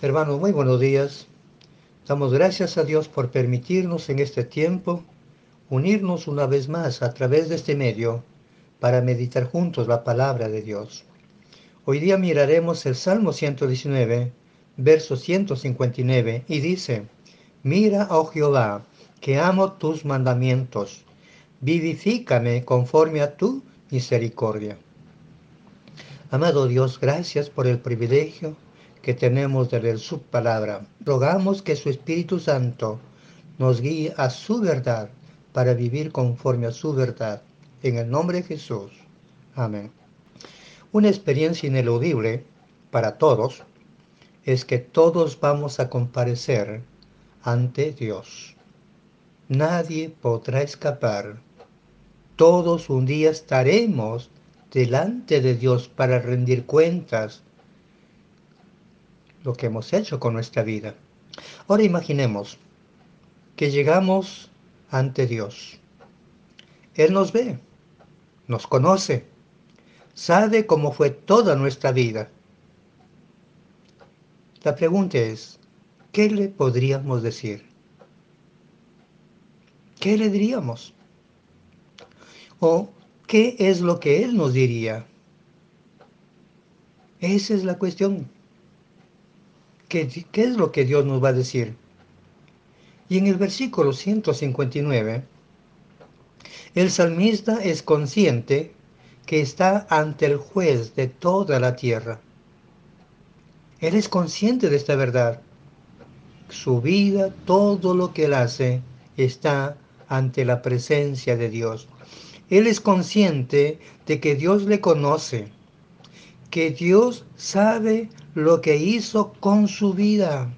Hermanos, muy buenos días. Damos gracias a Dios por permitirnos en este tiempo unirnos una vez más a través de este medio para meditar juntos la palabra de Dios. Hoy día miraremos el Salmo 119, verso 159, y dice, Mira, oh Jehová, que amo tus mandamientos, vivifícame conforme a tu misericordia. Amado Dios, gracias por el privilegio que tenemos de leer su palabra. Rogamos que su Espíritu Santo nos guíe a su verdad para vivir conforme a su verdad. En el nombre de Jesús. Amén. Una experiencia ineludible para todos es que todos vamos a comparecer ante Dios. Nadie podrá escapar. Todos un día estaremos delante de Dios para rendir cuentas lo que hemos hecho con nuestra vida. Ahora imaginemos que llegamos ante Dios. Él nos ve, nos conoce, sabe cómo fue toda nuestra vida. La pregunta es, ¿qué le podríamos decir? ¿Qué le diríamos? ¿O qué es lo que Él nos diría? Esa es la cuestión. ¿Qué, ¿Qué, es lo que Dios nos va a decir? Y en el versículo 159, el salmista es consciente que está ante el juez de toda la tierra. Él es consciente de esta verdad. Su vida, todo lo que él hace, está ante la presencia de Dios. Él es consciente de que Dios le conoce, que Dios sabe lo que hizo con su vida.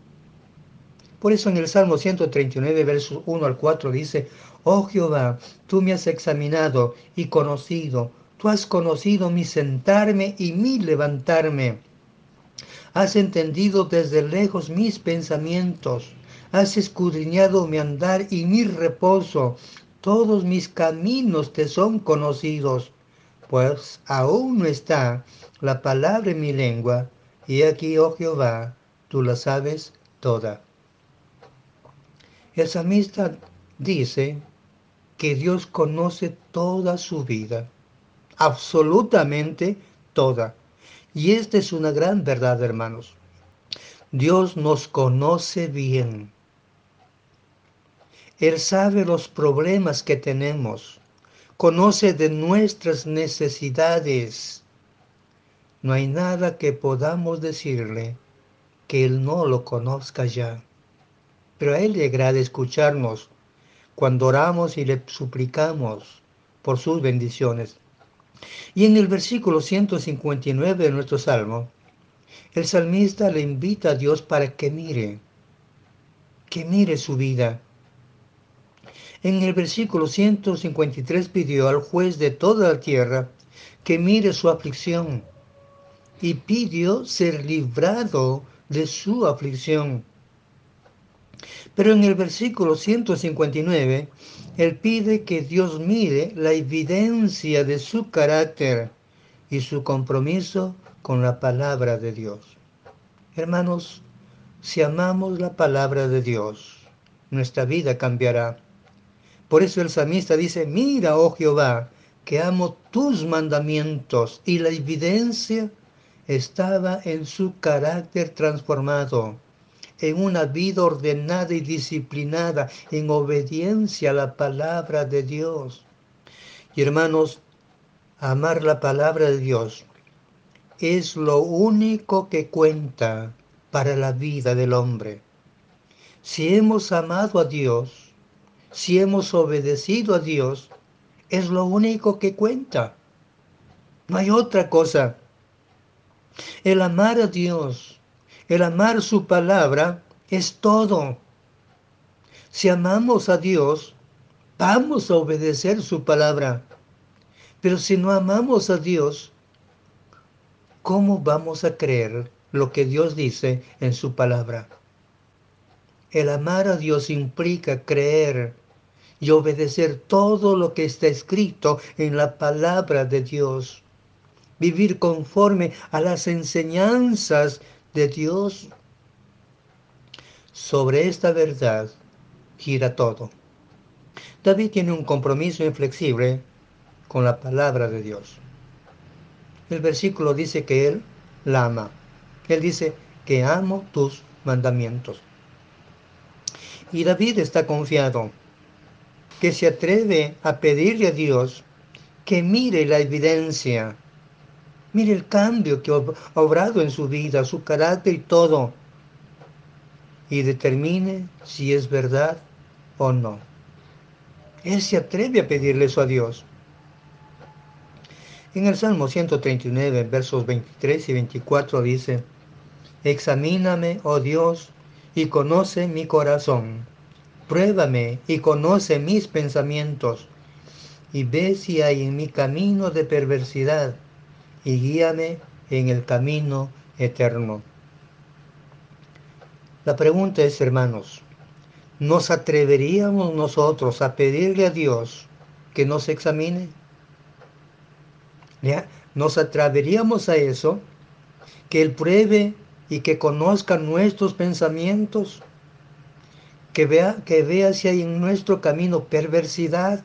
Por eso en el Salmo 139, versos 1 al 4 dice, Oh Jehová, tú me has examinado y conocido, tú has conocido mi sentarme y mi levantarme. Has entendido desde lejos mis pensamientos, has escudriñado mi andar y mi reposo, todos mis caminos te son conocidos, pues aún no está la palabra en mi lengua, y aquí, oh Jehová, tú la sabes toda. El salmista dice que Dios conoce toda su vida, absolutamente toda. Y esta es una gran verdad, hermanos. Dios nos conoce bien. Él sabe los problemas que tenemos, conoce de nuestras necesidades. No hay nada que podamos decirle que Él no lo conozca ya. Pero a Él le agrada escucharnos cuando oramos y le suplicamos por sus bendiciones. Y en el versículo 159 de nuestro salmo, el salmista le invita a Dios para que mire, que mire su vida en el versículo 153 pidió al juez de toda la tierra que mire su aflicción y pidió ser librado de su aflicción. Pero en el versículo 159, él pide que Dios mire la evidencia de su carácter y su compromiso con la palabra de Dios. Hermanos, si amamos la palabra de Dios, nuestra vida cambiará por eso el samista dice, mira, oh Jehová, que amo tus mandamientos. Y la evidencia estaba en su carácter transformado, en una vida ordenada y disciplinada, en obediencia a la palabra de Dios. Y hermanos, amar la palabra de Dios es lo único que cuenta para la vida del hombre. Si hemos amado a Dios, si hemos obedecido a Dios, es lo único que cuenta. No hay otra cosa. El amar a Dios, el amar su palabra, es todo. Si amamos a Dios, vamos a obedecer su palabra. Pero si no amamos a Dios, ¿cómo vamos a creer lo que Dios dice en su palabra? El amar a Dios implica creer y obedecer todo lo que está escrito en la palabra de Dios. Vivir conforme a las enseñanzas de Dios. Sobre esta verdad gira todo. David tiene un compromiso inflexible con la palabra de Dios. El versículo dice que él la ama. Él dice que amo tus mandamientos. Y David está confiado que se atreve a pedirle a Dios que mire la evidencia, mire el cambio que ha obrado en su vida, su carácter y todo, y determine si es verdad o no. Él se atreve a pedirle eso a Dios. En el Salmo 139, versos 23 y 24 dice, Examíname, oh Dios, y conoce mi corazón. Pruébame y conoce mis pensamientos, y ve si hay en mi camino de perversidad, y guíame en el camino eterno. La pregunta es, hermanos, ¿nos atreveríamos nosotros a pedirle a Dios que nos examine? ¿Nos atreveríamos a eso? Que Él pruebe y que conozca nuestros pensamientos, que vea, que vea si hay en nuestro camino perversidad.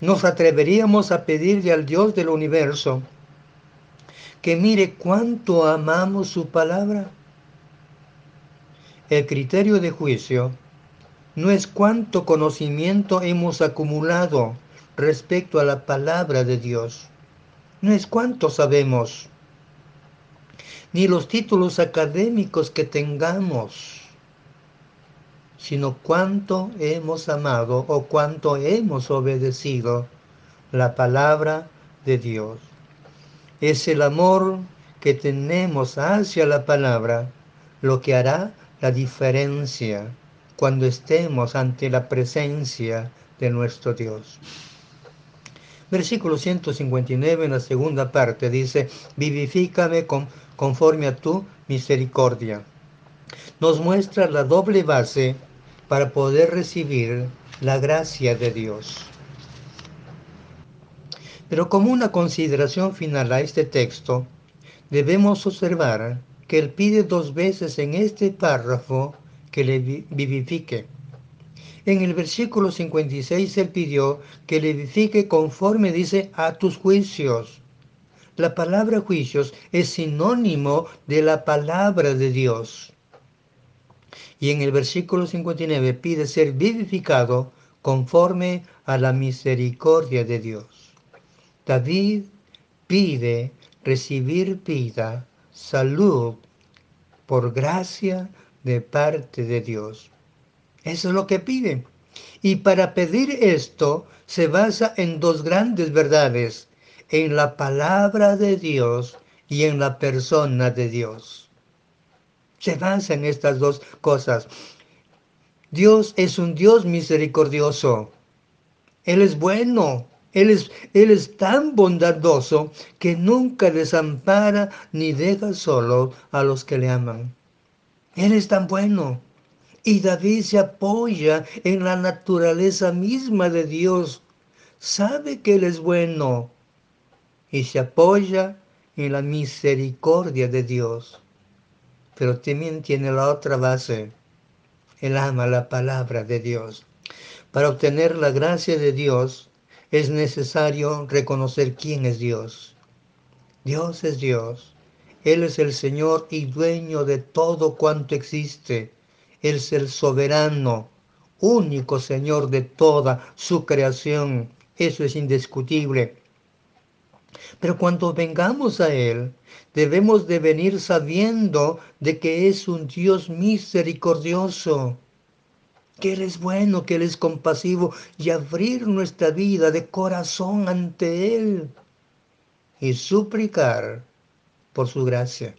Nos atreveríamos a pedirle al Dios del universo que mire cuánto amamos su palabra. El criterio de juicio no es cuánto conocimiento hemos acumulado respecto a la palabra de Dios. No es cuánto sabemos, ni los títulos académicos que tengamos, sino cuánto hemos amado o cuánto hemos obedecido la palabra de Dios. Es el amor que tenemos hacia la palabra lo que hará la diferencia cuando estemos ante la presencia de nuestro Dios. Versículo 159 en la segunda parte dice, vivifícame conforme a tu misericordia. Nos muestra la doble base para poder recibir la gracia de Dios. Pero como una consideración final a este texto, debemos observar que él pide dos veces en este párrafo que le vivifique. En el versículo 56 él pidió que le edifique conforme dice a tus juicios. La palabra juicios es sinónimo de la palabra de Dios. Y en el versículo 59 pide ser vivificado conforme a la misericordia de Dios. David pide recibir vida, salud, por gracia de parte de Dios. Eso es lo que pide. Y para pedir esto se basa en dos grandes verdades, en la palabra de Dios y en la persona de Dios. Se en estas dos cosas. Dios es un Dios misericordioso. Él es bueno. Él es, él es tan bondadoso que nunca desampara ni deja solo a los que le aman. Él es tan bueno. Y David se apoya en la naturaleza misma de Dios. Sabe que Él es bueno. Y se apoya en la misericordia de Dios. Pero también tiene la otra base. Él ama la palabra de Dios. Para obtener la gracia de Dios es necesario reconocer quién es Dios. Dios es Dios. Él es el Señor y dueño de todo cuanto existe. Él es el soberano, único Señor de toda su creación. Eso es indiscutible. Pero cuando vengamos a Él, debemos de venir sabiendo de que es un Dios misericordioso, que Él es bueno, que Él es compasivo y abrir nuestra vida de corazón ante Él y suplicar por su gracia.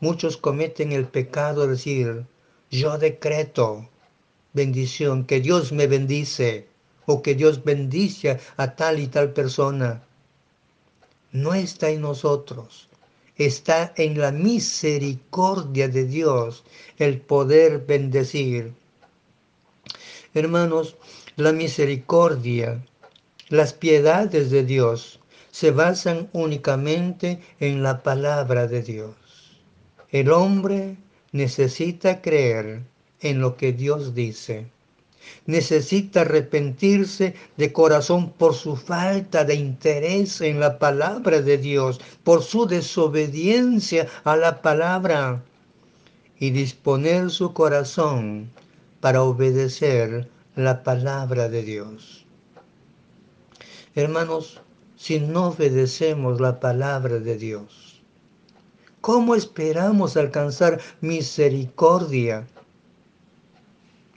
Muchos cometen el pecado de decir, yo decreto bendición, que Dios me bendice o que Dios bendice a tal y tal persona. No está en nosotros, está en la misericordia de Dios el poder bendecir. Hermanos, la misericordia, las piedades de Dios se basan únicamente en la palabra de Dios. El hombre necesita creer en lo que Dios dice. Necesita arrepentirse de corazón por su falta de interés en la palabra de Dios, por su desobediencia a la palabra y disponer su corazón para obedecer la palabra de Dios. Hermanos, si no obedecemos la palabra de Dios, ¿cómo esperamos alcanzar misericordia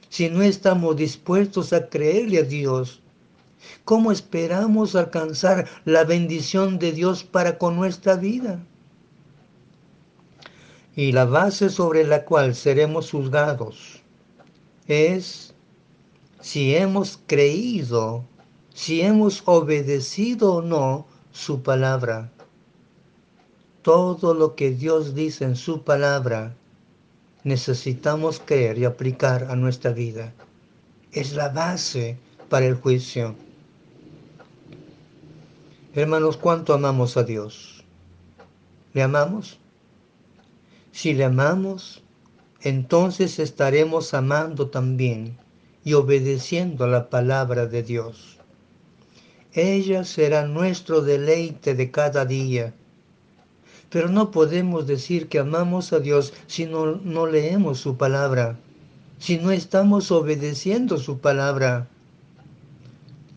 si no estamos dispuestos a creerle a Dios? ¿Cómo esperamos alcanzar la bendición de Dios para con nuestra vida? Y la base sobre la cual seremos juzgados es si hemos creído, si hemos obedecido o no su palabra. Todo lo que Dios dice en su palabra necesitamos creer y aplicar a nuestra vida. Es la base para el juicio. Hermanos, ¿cuánto amamos a Dios? ¿Le amamos? Si le amamos, entonces estaremos amando también y obedeciendo la palabra de Dios. Ella será nuestro deleite de cada día. Pero no podemos decir que amamos a Dios si no, no leemos su palabra, si no estamos obedeciendo su palabra.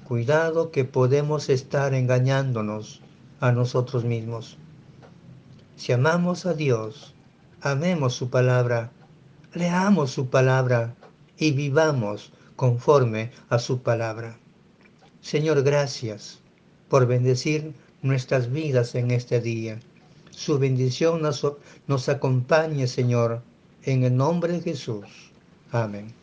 Cuidado que podemos estar engañándonos a nosotros mismos. Si amamos a Dios, amemos su palabra, leamos su palabra y vivamos conforme a su palabra. Señor, gracias por bendecir nuestras vidas en este día. Su bendición nos, acompañe, Señor, en el nombre de Jesús. Amén.